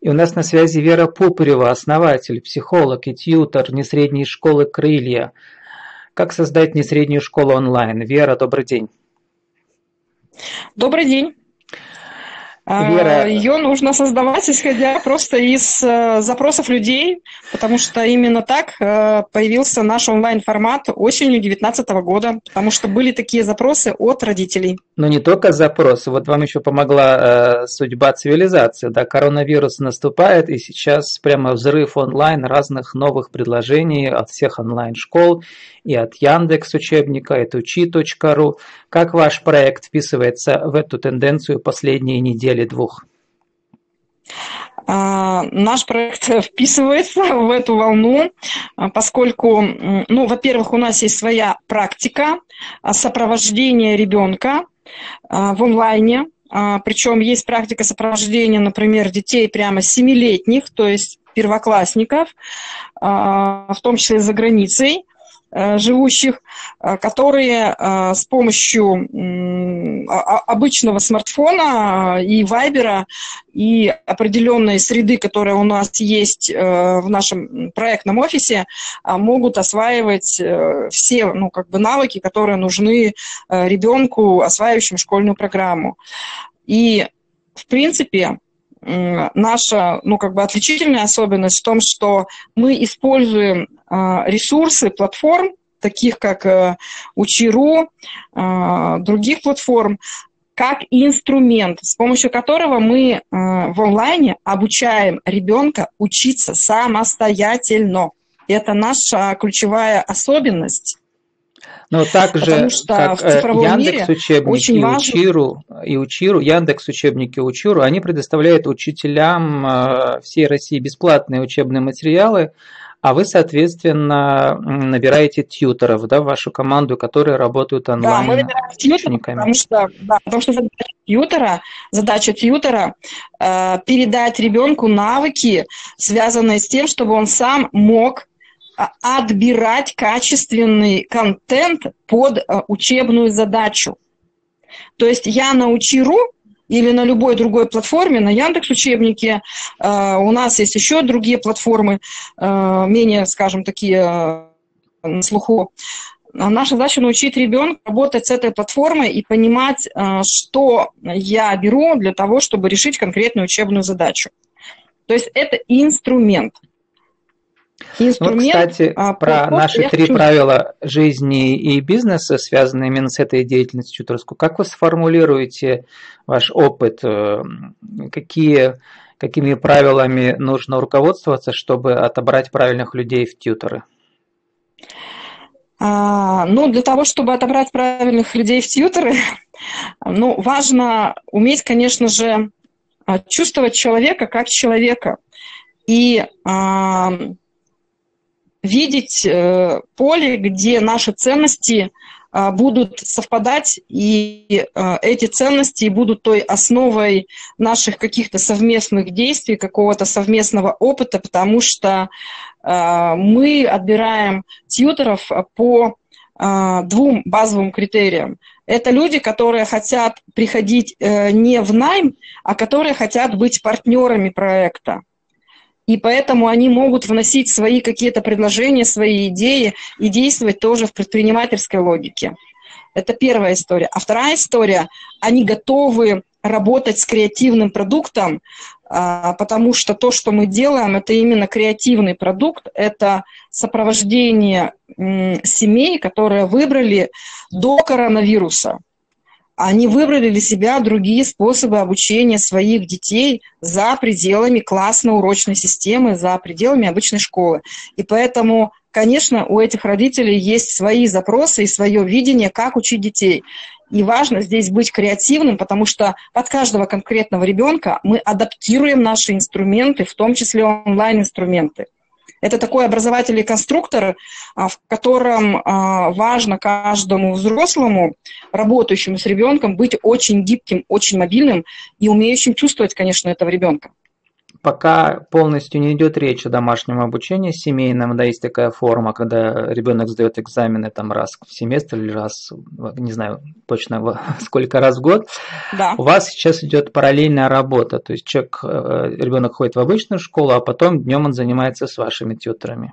И у нас на связи Вера Пупырева, основатель, психолог и тьютер несредней школы «Крылья». Как создать несреднюю школу онлайн? Вера, добрый день. Добрый день. Вера... А, Ее нужно создавать, исходя просто из э, запросов людей, потому что именно так э, появился наш онлайн-формат осенью 2019 года, потому что были такие запросы от родителей. Но не только запросы, вот вам еще помогла э, судьба цивилизации, да, коронавирус наступает, и сейчас прямо взрыв онлайн разных новых предложений от всех онлайн-школ, и от Яндекс учебника, это учи.ру. Как ваш проект вписывается в эту тенденцию последние недели-двух? А, наш проект вписывается в эту волну, а, поскольку, ну, во-первых, у нас есть своя практика а, сопровождения ребенка в онлайне, причем есть практика сопровождения, например, детей прямо семилетних, то есть первоклассников, в том числе за границей. Э, живущих, э, которые э, с помощью обычного смартфона и вайбера и определенной среды, которая у нас есть в нашем проектном офисе, могут осваивать все ну, как бы навыки, которые нужны ребенку, осваивающему школьную программу. И, в принципе, наша, ну, как бы отличительная особенность в том, что мы используем а, ресурсы платформ, таких как э, Учиру, а, других платформ, как инструмент, с помощью которого мы э, в онлайне обучаем ребенка учиться самостоятельно. Это наша ключевая особенность. Но также, как э, Яндекс учебники Учиру, и Учиру, Яндекс учебники Учиру, они предоставляют учителям э, всей России бесплатные учебные материалы, а вы, соответственно, набираете тьютеров да, в вашу команду, которые работают онлайн. Да, мы набираем тьютеров, потому что, да, потому что задача тьютера, задача тьютера э, передать ребенку навыки, связанные с тем, чтобы он сам мог отбирать качественный контент под а, учебную задачу. То есть я на Учиру или на любой другой платформе, на Яндекс учебнике, а, у нас есть еще другие платформы, менее, скажем, такие на слуху. Наша задача научить ребенка работать с этой платформой и понимать, что я беру для того, чтобы решить конкретную учебную задачу. То есть это инструмент – инструмент. Ну, кстати, а, про наши три правила жизни и бизнеса, связанные именно с этой деятельностью тьюторской, как вы сформулируете ваш опыт? Э, какие, какими правилами нужно руководствоваться, чтобы отобрать правильных людей в тьюторы? А, ну, для того, чтобы отобрать правильных людей в тьюторы, ну, важно уметь, конечно же, чувствовать человека как человека. И а, видеть э, поле, где наши ценности э, будут совпадать, и э, эти ценности будут той основой наших каких-то совместных действий, какого-то совместного опыта, потому что мы отбираем тьютеров по двум базовым критериям. Это люди, которые хотят приходить не в найм, а которые хотят быть партнерами проекта и поэтому они могут вносить свои какие-то предложения, свои идеи и действовать тоже в предпринимательской логике. Это первая история. А вторая история, они готовы работать с креативным продуктом, а, потому что то, что мы делаем, это именно креативный продукт, это сопровождение семей, которые выбрали до коронавируса они выбрали для себя другие способы обучения своих детей за пределами классно-урочной системы, за пределами обычной школы. И поэтому, конечно, у этих родителей есть свои запросы и свое видение, как учить детей. И важно здесь быть креативным, потому что под каждого конкретного ребенка мы адаптируем наши инструменты, в том числе онлайн-инструменты. Это такой образовательный конструктор, а, в котором а, важно каждому взрослому, работающему с ребенком, быть очень гибким, очень мобильным и умеющим чувствовать, конечно, этого ребенка. Пока полностью не идет речь о домашнем обучении семейном, да, есть такая форма, когда ребенок сдает экзамены там раз в семестр или раз, не знаю точно сколько раз в год. Да. У вас сейчас идет параллельная работа, то есть человек, э, ребенок ходит в обычную школу, а потом днем он занимается с вашими тьютерами.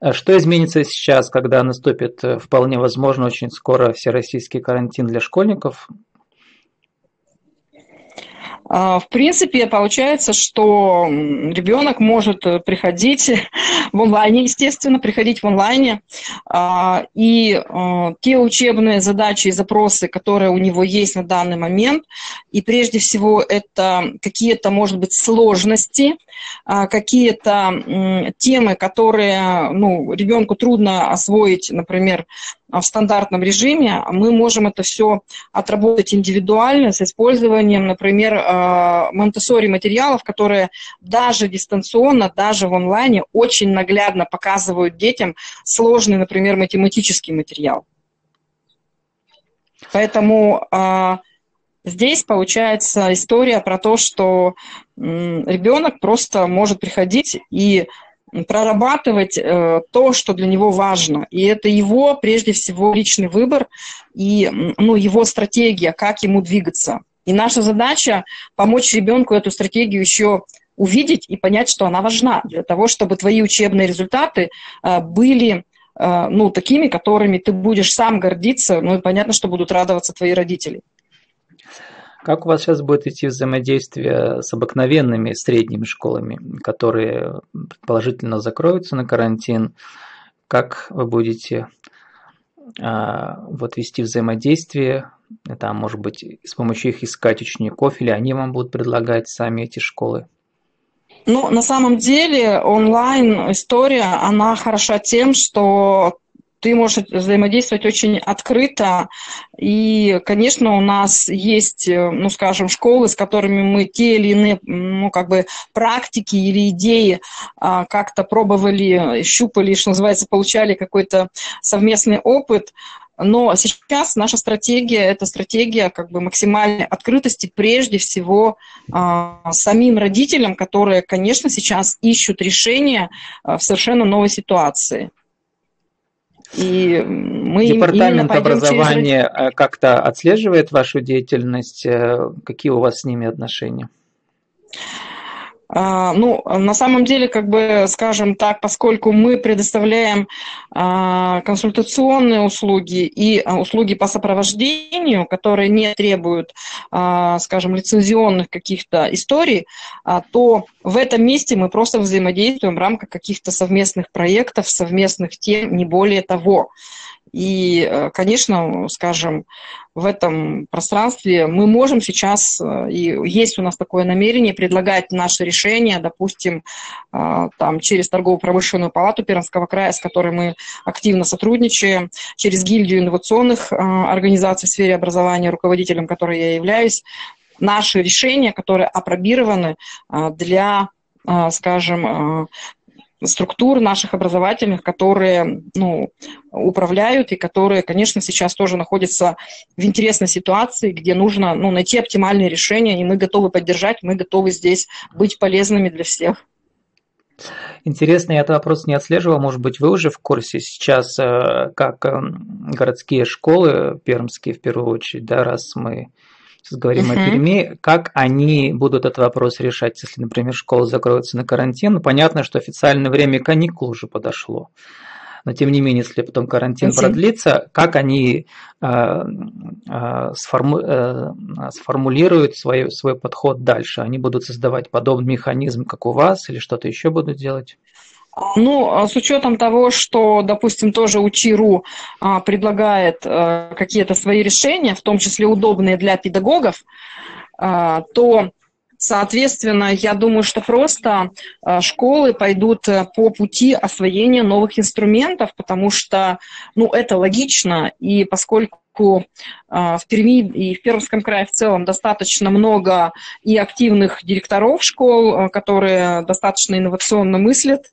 Э, что изменится сейчас, когда наступит э, вполне возможно очень скоро всероссийский карантин для школьников? А, в принципе, получается, что ребенок может э, приходить в онлайне, естественно, приходить в онлайне, а, и э, те учебные задачи и запросы, которые у него есть на данный момент, и прежде всего это какие-то, может быть, сложности, а, какие-то темы, которые ну, ребенку трудно освоить, например, в стандартном режиме, мы можем это все отработать индивидуально с использованием, например, монтессори материалов, которые даже дистанционно, даже в онлайне очень наглядно показывают детям сложный, например, математический материал. Поэтому а, здесь получается история про то, что ребенок просто может приходить и прорабатывать э, то, что для него важно. И это его, прежде всего, личный выбор и ну, его стратегия, как ему двигаться. И наша задача помочь ребенку эту стратегию еще увидеть и понять, что она важна для того, чтобы твои учебные результаты э, были э, ну, такими, которыми ты будешь сам гордиться, ну и понятно, что будут радоваться твои родители. Как у вас сейчас будет идти взаимодействие с обыкновенными средними школами, которые предположительно закроются на карантин? Как вы будете а, вот вести взаимодействие? Там, может быть, с помощью их искать учеников, или они вам будут предлагать сами эти школы? Ну, на самом деле онлайн история, она хороша тем, что ты можешь взаимодействовать очень открыто. И, конечно, у нас есть, э, ну, скажем, школы, с которыми мы те или иные, ну, как бы практики или идеи а, как-то пробовали, щупали, что называется, получали какой-то совместный опыт. Но сейчас наша стратегия – это стратегия как бы максимальной открытости прежде всего а, самим родителям, которые, конечно, сейчас ищут решения а, в совершенно новой ситуации. И мы Департамент образования через... Э, как-то отслеживает вашу деятельность. Э, какие у вас с ними отношения? А, ну, на самом деле, как бы, скажем так, поскольку мы предоставляем а, консультационные услуги и а, услуги по сопровождению, которые не требуют, скажем, лицензионных каких-то историй, то в этом месте мы просто взаимодействуем в рамках каких-то совместных проектов, совместных тем, не более того. И, э, конечно, скажем, в этом пространстве мы можем сейчас, э, и есть у нас такое намерение, предлагать наши решения, допустим, э, там, через торгово-промышленную палату Пермского края, с которой мы активно сотрудничаем, через гильдию инновационных организаций в сфере образования, руководителем которой я являюсь, наши решения, которые апробированы для скажем, структур наших образовательных, которые ну, управляют и которые, конечно, сейчас тоже находятся в интересной ситуации, где нужно ну, найти оптимальные решения, и мы готовы поддержать, мы готовы здесь быть полезными для всех. Интересно, я этот вопрос не отслеживал, может быть, вы уже в курсе сейчас, э, как эм, городские школы, пермские в первую очередь, да, раз мы Сейчас говорим uh-huh. о Перми. Как они будут этот вопрос решать, если, например, школа закроется на карантин? Ну, понятно, что официальное время каникул уже подошло. Но тем не менее, если потом карантин продлится, как они э, э, сформу, э, сформулируют свой, свой подход дальше? Они будут создавать подобный механизм, как у вас, или что-то еще будут делать? Ну, а с учетом того, что, допустим, тоже УЧИРУ а, предлагает а, какие-то свои решения, в том числе удобные для педагогов, а, то, соответственно, я думаю, что просто школы пойдут э, по пути освоения новых инструментов, потому что, ну, это логично, и поскольку в Перми и в Пермском крае в целом достаточно много и активных директоров школ, которые достаточно инновационно мыслят,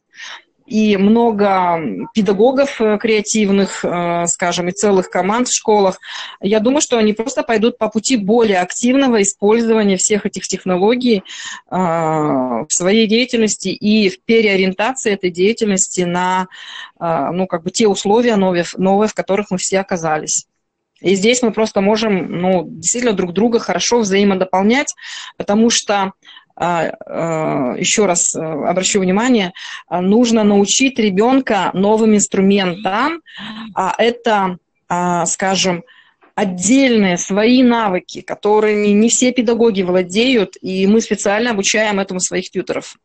и много педагогов э, креативных, э, скажем, и целых команд в школах. Я думаю, что они просто пойдут по пути более активного использования всех этих технологий в своей деятельности и в переориентации этой деятельности на ну, как бы те условия новые, новые, в которых мы все оказались. И здесь мы просто можем ну, действительно друг друга хорошо взаимодополнять, потому что а, а, еще раз э, обращу внимание, нужно научить ребенка новым инструментам. А это, скажем, отдельные свои навыки, которыми не все педагоги владеют, и мы специально обучаем этому своих тьютеров.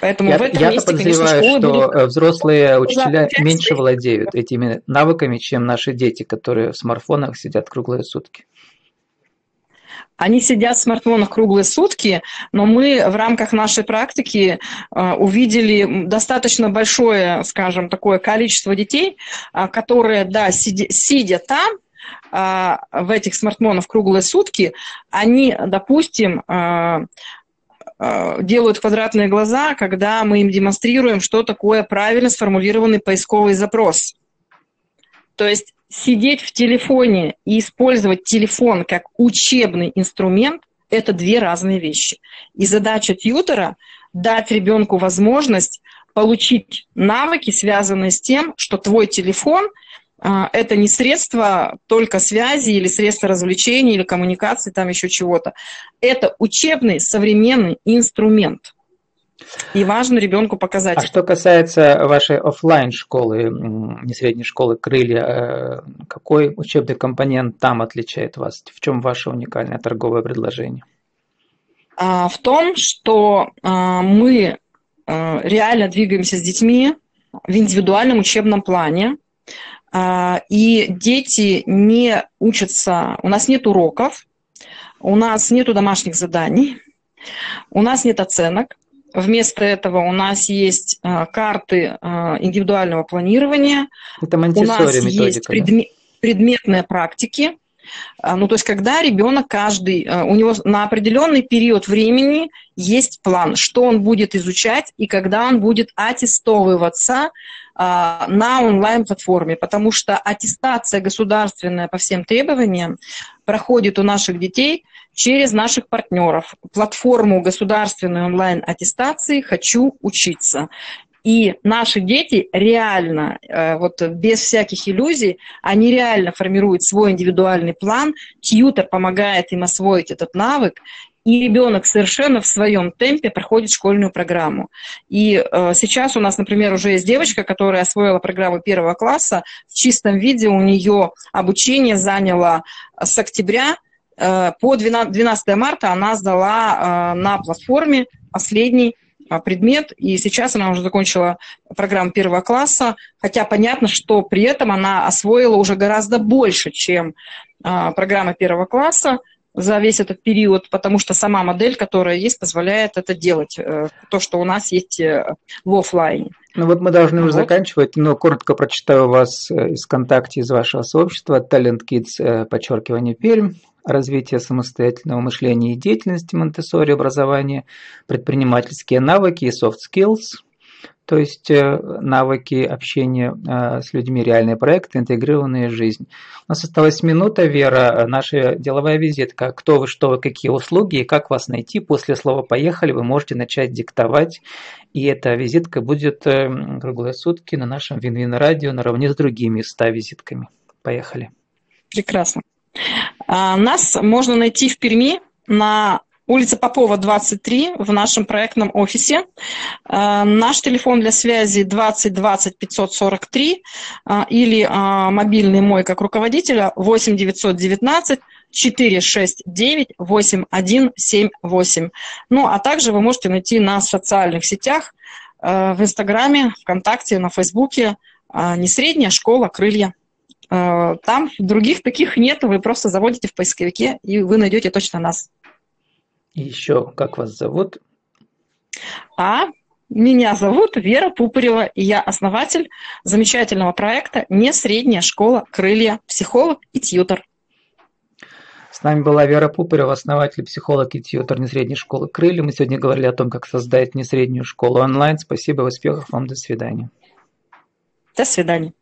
Поэтому я, в этом я месте, подозреваю, конечно, что будут... взрослые учителя меньше владеют этими навыками, чем наши дети, которые в смартфонах сидят круглые сутки. Они сидят в смартфонах круглые сутки, но мы в рамках нашей практики э, увидели достаточно большое, скажем, такое количество детей, э, которые, да, сидя, сидя там, э, в этих смартфонах круглые сутки, они, допустим, делают квадратные глаза, когда мы им демонстрируем, что такое правильно сформулированный поисковый запрос. То есть сидеть в телефоне и использовать телефон как учебный инструмент – это две разные вещи. И задача тьютера – дать ребенку возможность получить навыки, связанные с тем, что твой телефон а, это не средство только связи или средство развлечения или коммуникации, там еще чего-то. Это учебный современный инструмент – и важно ребенку показать. А что касается вашей офлайн школы, не средней школы Крылья, э, какой учебный компонент там отличает вас? В чем ваше уникальное торговое предложение? А, в том, что а, мы а, реально двигаемся с детьми в индивидуальном учебном плане, и дети не учатся, у нас нет уроков, у нас нет домашних заданий, у нас нет оценок, Вместо этого у нас есть а, карты а, индивидуального планирования. Это у нас есть предме- предметные практики. А, ну, то есть, когда ребенок каждый, у него на определенный период времени есть план, что он будет изучать и когда он будет аттестовываться на онлайн-платформе, потому что аттестация государственная по всем требованиям проходит у наших детей через наших партнеров. Платформу государственной онлайн-аттестации «Хочу учиться». И наши дети реально, э, вот без всяких иллюзий, они реально формируют свой индивидуальный план, тьютер помогает им освоить этот навык, и ребенок совершенно в своем темпе проходит школьную программу. И э, сейчас у нас, например, уже есть девочка, которая освоила программу первого класса. В чистом виде у нее обучение заняло с октября по 12, марта она сдала э, на платформе последний э, предмет, и сейчас она уже закончила программу первого класса, хотя понятно, что при этом она освоила уже гораздо больше, чем программа первого класса за весь этот период, потому что сама модель, которая есть, позволяет это делать, то, что у нас есть в офлайне. Ну вот мы должны вот. уже заканчивать, но коротко прочитаю вас из ВКонтакте, из вашего сообщества, Talent Kids, подчеркивание Пермь развитие самостоятельного мышления и деятельности Монтессори, образование, предпринимательские навыки и soft skills, то есть э, навыки общения э, с людьми, реальные проекты, интегрированные в жизнь. У нас осталась минута, Вера, наша деловая визитка. Кто вы, что вы, какие услуги и как вас найти. После слова «поехали» вы можете начать диктовать, и эта визитка будет э, круглые сутки на нашем Винвин радио наравне с другими 100 визитками. Поехали. Прекрасно. А, нас можно найти в Перми на улице Попова, 23, в нашем проектном офисе. А, наш телефон для связи 20 20 543 или а, мобильный мой как руководителя 8 919 469 8178. Ну, а также вы можете найти нас в социальных сетях, в Инстаграме, ВКонтакте, на Фейсбуке. Не средняя школа «Крылья». Э, там других таких нет, вы просто заводите в поисковике, и вы найдете точно нас. И еще, как вас зовут? А меня зовут Вера Пупарева, и я основатель замечательного проекта «Не средняя школа крылья», психолог и тьютер. С нами была Вера Пупырева, основатель, психолог и тьютер несредней школы «Крылья». Мы сегодня говорили о том, как создать несреднюю школу онлайн. Спасибо, успехов вам, до свидания. До свидания.